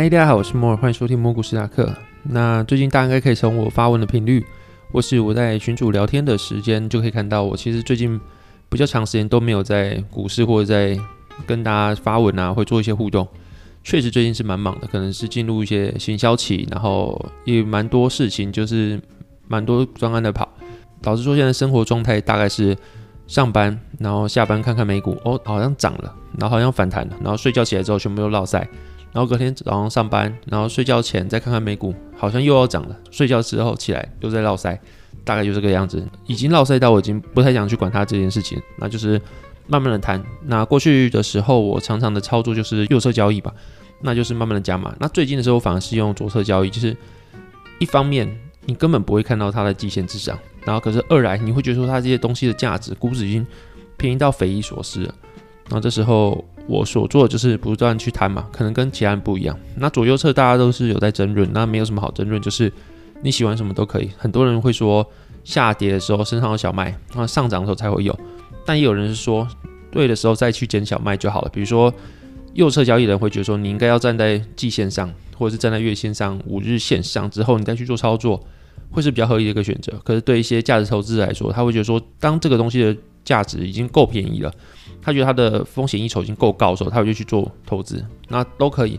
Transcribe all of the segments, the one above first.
嗨，大家好，我是摩尔，欢迎收听蘑菇史塔克。那最近大家应该可以从我发文的频率，或是我在群主聊天的时间，就可以看到我其实最近比较长时间都没有在股市或者在跟大家发文啊，会做一些互动。确实最近是蛮忙的，可能是进入一些行销期，然后也蛮多事情，就是蛮多专案的跑，导致说现在生活状态大概是上班，然后下班看看美股，哦，好像涨了，然后好像反弹了，然后睡觉起来之后全部都落赛。然后隔天早上上班，然后睡觉前再看看美股，好像又要涨了。睡觉之后起来又在绕塞，大概就这个样子。已经绕塞到我已经不太想去管它这件事情，那就是慢慢的谈。那过去的时候我常常的操作就是右侧交易吧，那就是慢慢的加码。那最近的时候反而是用左侧交易，就是一方面你根本不会看到它的极限之上，然后可是二来你会觉得说它这些东西的价值估值已经便宜到匪夷所思了。然后这时候。我所做的就是不断去谈嘛，可能跟其他人不一样。那左右侧大家都是有在争论，那没有什么好争论，就是你喜欢什么都可以。很多人会说下跌的时候身上有小麦，那上涨的时候才会有。但也有人是说对的时候再去捡小麦就好了。比如说右侧交易人会觉得说你应该要站在季线上，或者是站在月线上、五日线上之后你再去做操作，会是比较合理的一个选择。可是对一些价值投资者来说，他会觉得说当这个东西的价值已经够便宜了。他觉得他的风险一筹已经够高的时候，他就去做投资，那都可以。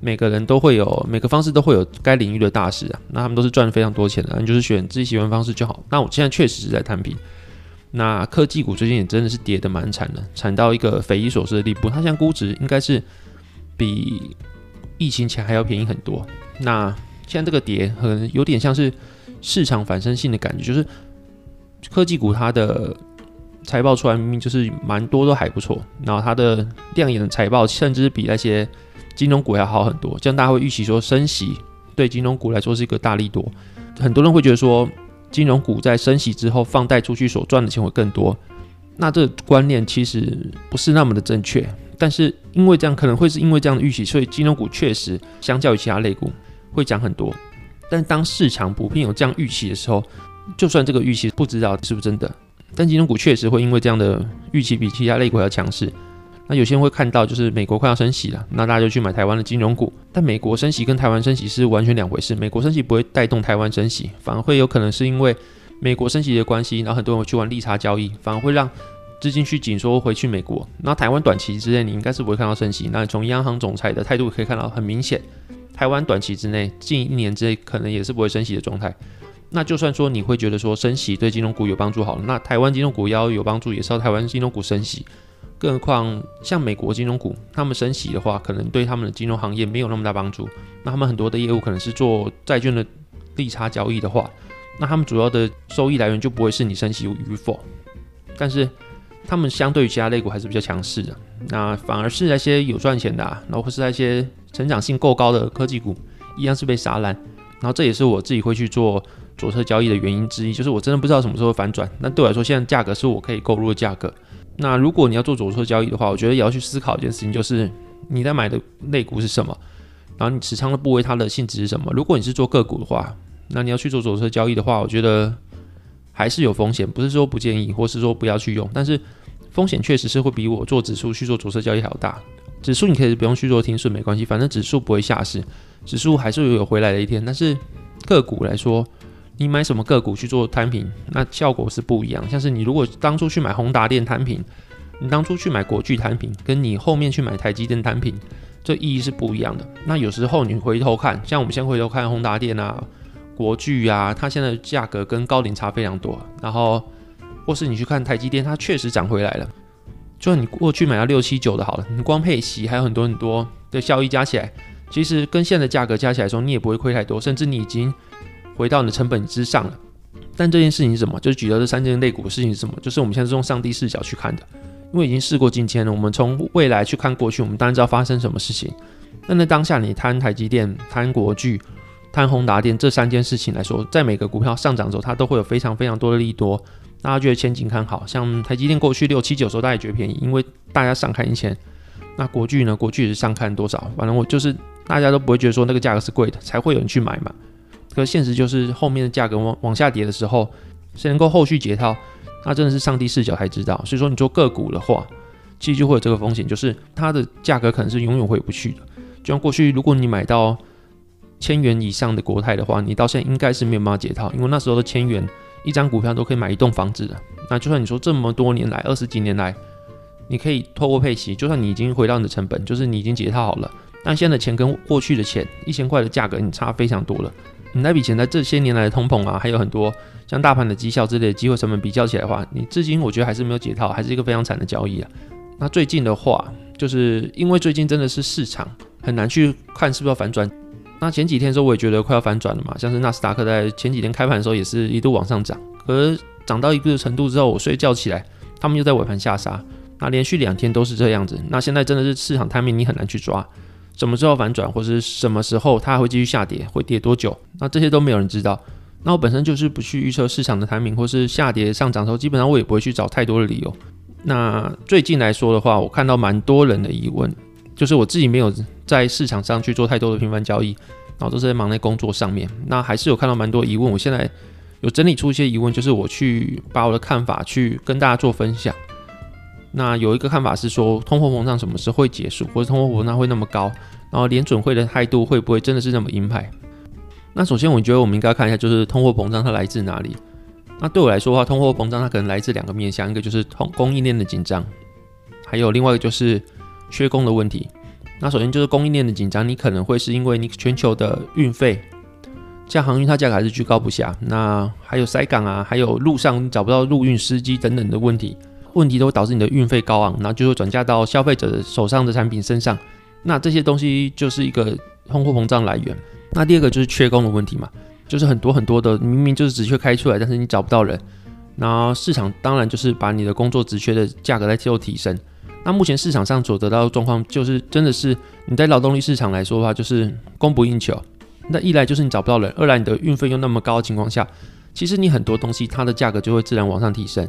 每个人都会有每个方式都会有该领域的大师啊，那他们都是赚非常多钱的，你就是选自己喜欢方式就好。那我现在确实是在摊平。那科技股最近也真的是跌的蛮惨的，惨到一个匪夷所思的地步。它现在估值应该是比疫情前还要便宜很多。那现在这个跌可能有点像是市场反身性的感觉，就是科技股它的。财报出来明明就是蛮多都还不错，然后它的亮眼的财报甚至比那些金融股要好很多，这样大家会预期说升息对金融股来说是一个大利多。很多人会觉得说金融股在升息之后放贷出去所赚的钱会更多，那这观念其实不是那么的正确。但是因为这样可能会是因为这样的预期，所以金融股确实相较于其他类股会涨很多。但当市场普遍有这样预期的时候，就算这个预期不知道是不是真的。但金融股确实会因为这样的预期比其他类股要强势。那有些人会看到，就是美国快要升息了，那大家就去买台湾的金融股。但美国升息跟台湾升息是完全两回事。美国升息不会带动台湾升息，反而会有可能是因为美国升息的关系，然后很多人去玩利差交易，反而会让资金去紧缩回去美国。那台湾短期之内你应该是不会看到升息。那从央行总裁的态度可以看到，很明显，台湾短期之内近一年之内可能也是不会升息的状态。那就算说你会觉得说升息对金融股有帮助好了，那台湾金融股要有帮助，也是要台湾金融股升息。更何况像美国金融股，他们升息的话，可能对他们的金融行业没有那么大帮助。那他们很多的业务可能是做债券的利差交易的话，那他们主要的收益来源就不会是你升息与否。但是他们相对于其他类股还是比较强势的，那反而是那些有赚钱的，啊然后或是那些成长性够高的科技股，一样是被杀烂。然后这也是我自己会去做。左侧交易的原因之一就是我真的不知道什么时候反转。那对我来说，现在价格是我可以购入的价格。那如果你要做左侧交易的话，我觉得也要去思考一件事情，就是你在买的类股是什么，然后你持仓的部位它的性质是什么。如果你是做个股的话，那你要去做左侧交易的话，我觉得还是有风险。不是说不建议，或是说不要去用，但是风险确实是会比我做指数去做左侧交易还要大。指数你可以不用去做听顺没关系，反正指数不会下市，指数还是有回来的一天。但是个股来说，你买什么个股去做摊平，那效果是不一样。像是你如果当初去买宏达电摊平，你当初去买国巨摊平，跟你后面去买台积电摊平，这意义是不一样的。那有时候你回头看，像我们先回头看宏达电啊、国巨啊，它现在的价格跟高龄差非常多。然后或是你去看台积电，它确实涨回来了。就算你过去买到六七九的好了，你光配息还有很多很多的效益加起来，其实跟现在的价格加起来说，你也不会亏太多，甚至你已经。回到你的成本之上了，但这件事情是什么？就是举到这三件类股的事情是什么？就是我们现在是用上帝视角去看的，因为已经事过境迁了。我们从未来去看过去，我们当然知道发生什么事情。那那当下你摊台积电、摊国巨、摊宏达电这三件事情来说，在每个股票上涨的时候，它都会有非常非常多的利多。大家觉得前景看好，像台积电过去六七九时候大家也觉得便宜，因为大家上看一千。那国巨呢？国巨是上看多少？反正我就是大家都不会觉得说那个价格是贵的，才会有人去买嘛。可现实就是后面的价格往往下跌的时候，谁能够后续解套，那真的是上帝视角才知道。所以说你做个股的话，其实就会有这个风险，就是它的价格可能是永远回不去的。就像过去，如果你买到千元以上的国泰的话，你到现在应该是没有办法解套，因为那时候的千元一张股票都可以买一栋房子的。那就算你说这么多年来，二十几年来，你可以透过配息，就算你已经回到你的成本，就是你已经解套好了，但现在的钱跟过去的钱一千块的价格，你差非常多了。你那笔钱在这些年来的通膨啊，还有很多像大盘的绩效之类的机会成本比较起来的话，你至今我觉得还是没有解套，还是一个非常惨的交易啊。那最近的话，就是因为最近真的是市场很难去看是不是要反转。那前几天的时候我也觉得快要反转了嘛，像是纳斯达克在前几天开盘的时候也是一度往上涨，可是涨到一个程度之后，我睡觉起来，他们又在尾盘下杀，那连续两天都是这样子。那现在真的是市场摊面，你很难去抓。什么时候反转，或是什么时候它会继续下跌，会跌多久？那这些都没有人知道。那我本身就是不去预测市场的台名，或是下跌上涨的时候，基本上我也不会去找太多的理由。那最近来说的话，我看到蛮多人的疑问，就是我自己没有在市场上去做太多的频繁交易，然后都是在忙在工作上面。那还是有看到蛮多疑问，我现在有整理出一些疑问，就是我去把我的看法去跟大家做分享。那有一个看法是说，通货膨胀什么时候会结束，或者通货膨胀会那么高，然后联准会的态度会不会真的是那么鹰派？那首先，我觉得我们应该看一下，就是通货膨胀它来自哪里。那对我来说的话，通货膨胀它可能来自两个面向，一个就是通供应链的紧张，还有另外一个就是缺工的问题。那首先就是供应链的紧张，你可能会是因为你全球的运费，像航运它价格还是居高不下，那还有塞港啊，还有路上找不到陆运司机等等的问题。问题都会导致你的运费高昂，然后就会转嫁到消费者的手上的产品身上。那这些东西就是一个通货膨胀来源。那第二个就是缺工的问题嘛，就是很多很多的明明就是职缺开出来，但是你找不到人。然后市场当然就是把你的工作职缺的价格在做提升。那目前市场上所得到的状况，就是真的是你在劳动力市场来说的话，就是供不应求。那一来就是你找不到人，二来你的运费又那么高的情况下，其实你很多东西它的价格就会自然往上提升。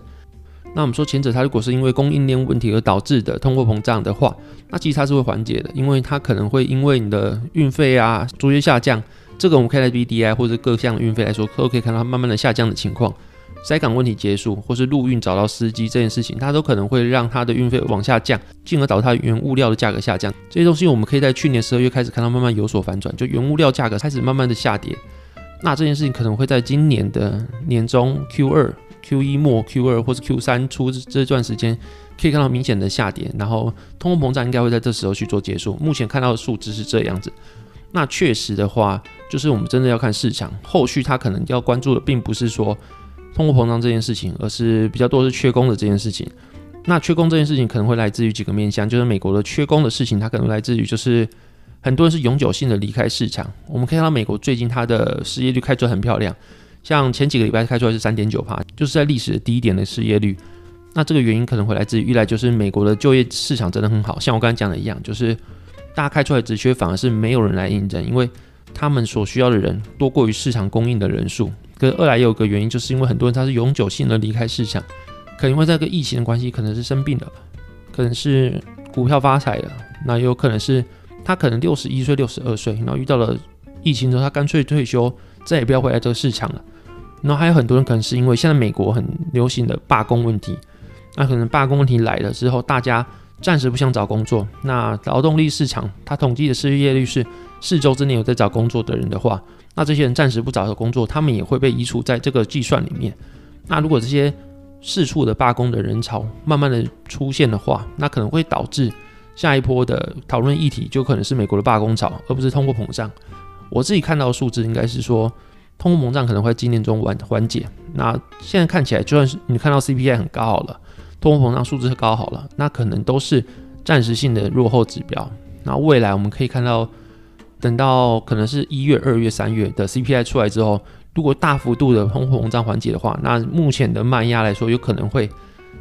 那我们说前者，它如果是因为供应链问题而导致的通货膨胀的话，那其实它是会缓解的，因为它可能会因为你的运费啊逐渐下降，这个我们可以在 B D I 或者各项运费来说，都可以看到它慢慢的下降的情况。塞港问题结束，或是陆运找到司机这件事情，它都可能会让它的运费往下降，进而导致它原物料的价格下降。这些东西我们可以在去年十二月开始看到慢慢有所反转，就原物料价格开始慢慢的下跌。那这件事情可能会在今年的年中 Q 二。Q 一末、Q 二或者 Q 三初这段时间，可以看到明显的下跌，然后通货膨胀应该会在这时候去做结束。目前看到的数值是这样子。那确实的话，就是我们真的要看市场后续，它可能要关注的并不是说通货膨胀这件事情，而是比较多是缺工的这件事情。那缺工这件事情可能会来自于几个面向，就是美国的缺工的事情，它可能来自于就是很多人是永久性的离开市场。我们可以看到美国最近它的失业率开出很漂亮。像前几个礼拜开出来是三点九帕，就是在历史的低点的失业率。那这个原因可能会来自于一来就是美国的就业市场真的很好，像我刚才讲的一样，就是大家开出来职缺反而是没有人来应征，因为他们所需要的人多过于市场供应的人数。可是二来也有个原因，就是因为很多人他是永久性的离开市场，可能因为这个疫情的关系，可能是生病了，可能是股票发财了，那也有可能是他可能六十一岁、六十二岁，然后遇到了疫情之后，他干脆退休。再也不要回来这个市场了。然后还有很多人可能是因为现在美国很流行的罢工问题，那可能罢工问题来了之后，大家暂时不想找工作。那劳动力市场它统计的失业率是四周之内有在找工作的人的话，那这些人暂时不找的工作，他们也会被移除在这个计算里面。那如果这些四处的罢工的人潮慢慢的出现的话，那可能会导致下一波的讨论议题就可能是美国的罢工潮，而不是通货膨胀。我自己看到的数字应该是说，通货膨胀可能会在今年中缓缓解。那现在看起来，就算是你看到 CPI 很高好了，通货膨胀数字高好了，那可能都是暂时性的落后指标。那未来我们可以看到，等到可能是一月、二月、三月的 CPI 出来之后，如果大幅度的通货膨胀缓解的话，那目前的卖压来说有可能会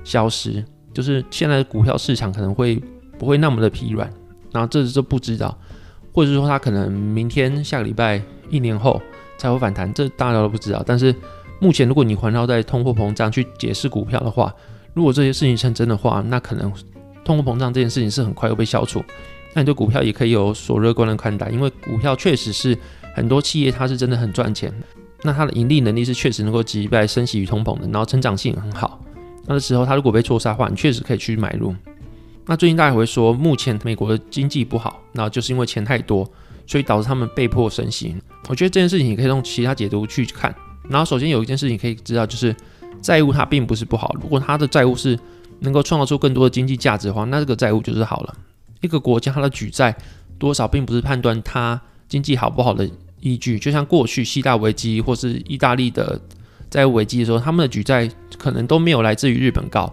消失，就是现在的股票市场可能会不会那么的疲软。然后这是不知道。或者说它可能明天、下个礼拜、一年后才会反弹，这大家都不知道。但是目前，如果你环绕在通货膨胀去解释股票的话，如果这些事情成真的话，那可能通货膨胀这件事情是很快又被消除。那你对股票也可以有所乐观的看待，因为股票确实是很多企业它是真的很赚钱，那它的盈利能力是确实能够击败升息与通膨的，然后成长性很好。那的时候它如果被错杀的话，你确实可以去买入。那最近大家会说，目前美国的经济不好，那就是因为钱太多，所以导致他们被迫升息。我觉得这件事情你可以用其他解读去看。然后首先有一件事情可以知道，就是债务它并不是不好。如果它的债务是能够创造出更多的经济价值的话，那这个债务就是好了。一个国家它的举债多少，并不是判断它经济好不好的依据。就像过去希腊危机或是意大利的债务危机的时候，他们的举债可能都没有来自于日本高。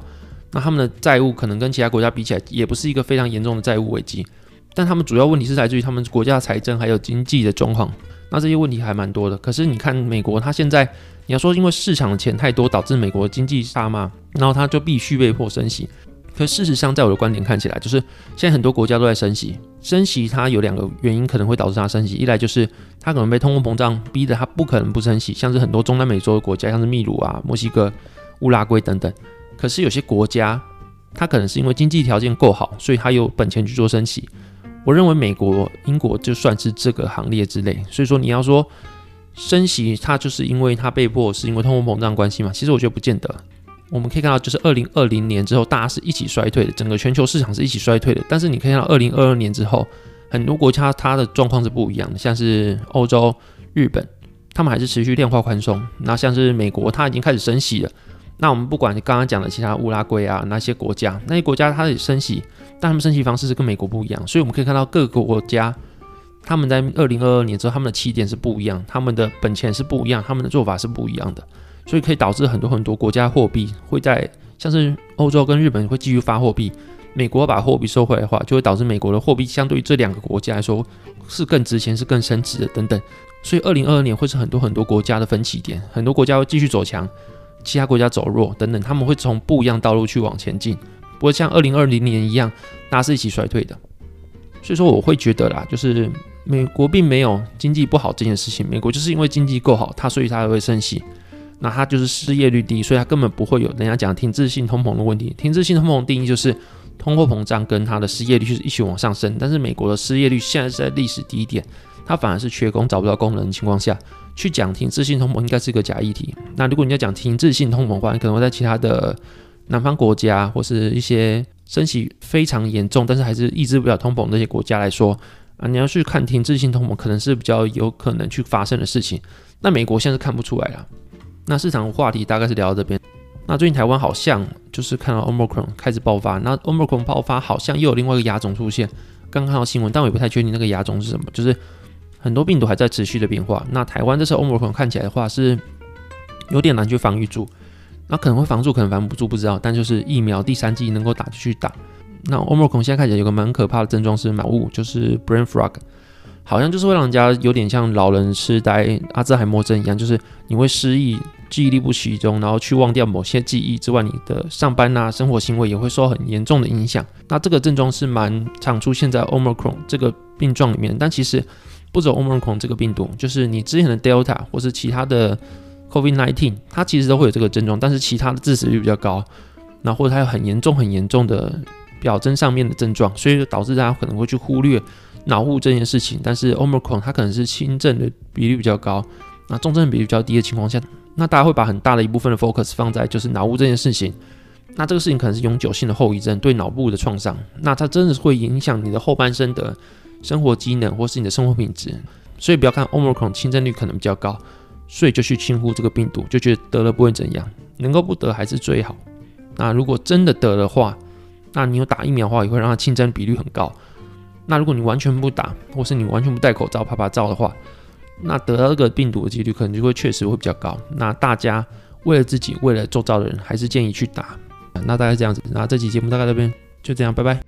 那他们的债务可能跟其他国家比起来，也不是一个非常严重的债务危机，但他们主要问题是来自于他们国家财政还有经济的状况。那这些问题还蛮多的。可是你看美国，它现在你要说因为市场的钱太多导致美国经济大嘛，然后它就必须被迫升息。可事实上，在我的观点看起来，就是现在很多国家都在升息，升息它有两个原因可能会导致它升息，一来就是它可能被通货膨胀逼得它不可能不升息，像是很多中南美洲的国家，像是秘鲁啊、墨西哥、乌拉圭等等。可是有些国家，它可能是因为经济条件够好，所以它有本钱去做升息。我认为美国、英国就算是这个行列之类。所以说你要说升息，它就是因为它被迫，是因为通货膨胀关系嘛？其实我觉得不见得。我们可以看到，就是二零二零年之后，大家是一起衰退的，整个全球市场是一起衰退的。但是你可以看到，二零二二年之后，很多国家它的状况是不一样的，像是欧洲、日本，他们还是持续量化宽松。那像是美国，它已经开始升息了。那我们不管刚刚讲的其他乌拉圭啊那些国家，那些国家它的升息，但他们升息方式是跟美国不一样，所以我们可以看到各个国家他们在二零二二年之后，他们的起点是不一样，他们的本钱是不一样，他们的做法是不一样的，所以可以导致很多很多国家货币会在像是欧洲跟日本会继续发货币，美国把货币收回来的话，就会导致美国的货币相对于这两个国家来说是更值钱、是更升值的等等，所以二零二二年会是很多很多国家的分歧点，很多国家会继续走强。其他国家走弱等等，他们会从不一样道路去往前进，不会像二零二零年一样，大家是一起衰退的。所以说，我会觉得啦，就是美国并没有经济不好这件事情，美国就是因为经济够好，它所以它才会升息。那它就是失业率低，所以它根本不会有人家讲停滞性通膨的问题。停滞性通膨定义就是通货膨胀跟它的失业率是一起往上升，但是美国的失业率现在是在历史低点，它反而是缺工找不到工人的情况下。去讲停滞性通膨应该是个假议题。那如果你要讲停滞性通膨的话，你可能会在其他的南方国家或是一些升息非常严重，但是还是抑制不了通膨那些国家来说啊，你要去看停滞性通膨，可能是比较有可能去发生的事情。那美国现在是看不出来了。那市场话题大概是聊到这边。那最近台湾好像就是看到 Omicron 开始爆发，那 Omicron 爆发好像又有另外一个亚种出现。刚看到新闻，但我也不太确定那个亚种是什么，就是。很多病毒还在持续的变化。那台湾这次欧盟可能看起来的话是有点难去防御住，那可能会防住，可能防不住，不知道。但就是疫苗第三剂能够打就去打。那欧盟可能现在看起来有个蛮可怕的症状是脑雾，就是 brain fog，好像就是会让人家有点像老人痴呆、阿兹海默症一样，就是你会失忆、记忆力不集中，然后去忘掉某些记忆之外，你的上班啊、生活行为也会受很严重的影响。那这个症状是蛮常出现在 Omicron 这个病状里面，但其实。不走 Omicron 这个病毒，就是你之前的 Delta 或是其他的 COVID-19，它其实都会有这个症状，但是其他的致死率比较高，那或者它有很严重、很严重的表征上面的症状，所以就导致大家可能会去忽略脑雾这件事情。但是 Omicron 它可能是轻症的比例比较高，那重症比例比较低的情况下，那大家会把很大的一部分的 focus 放在就是脑雾这件事情。那这个事情可能是永久性的后遗症，对脑部的创伤，那它真的是会影响你的后半生的。生活机能或是你的生活品质，所以不要看 Omicron 轻症率可能比较高，所以就去轻忽这个病毒，就觉得得了不会怎样，能够不得还是最好。那如果真的得的话，那你有打疫苗的话，也会让它轻症比率很高。那如果你完全不打，或是你完全不戴口罩、拍拍照的话，那得到这个病毒的几率可能就会确实会比较高。那大家为了自己，为了周遭的人，还是建议去打。那大概这样子，那这期节目大概这边就这样，拜拜。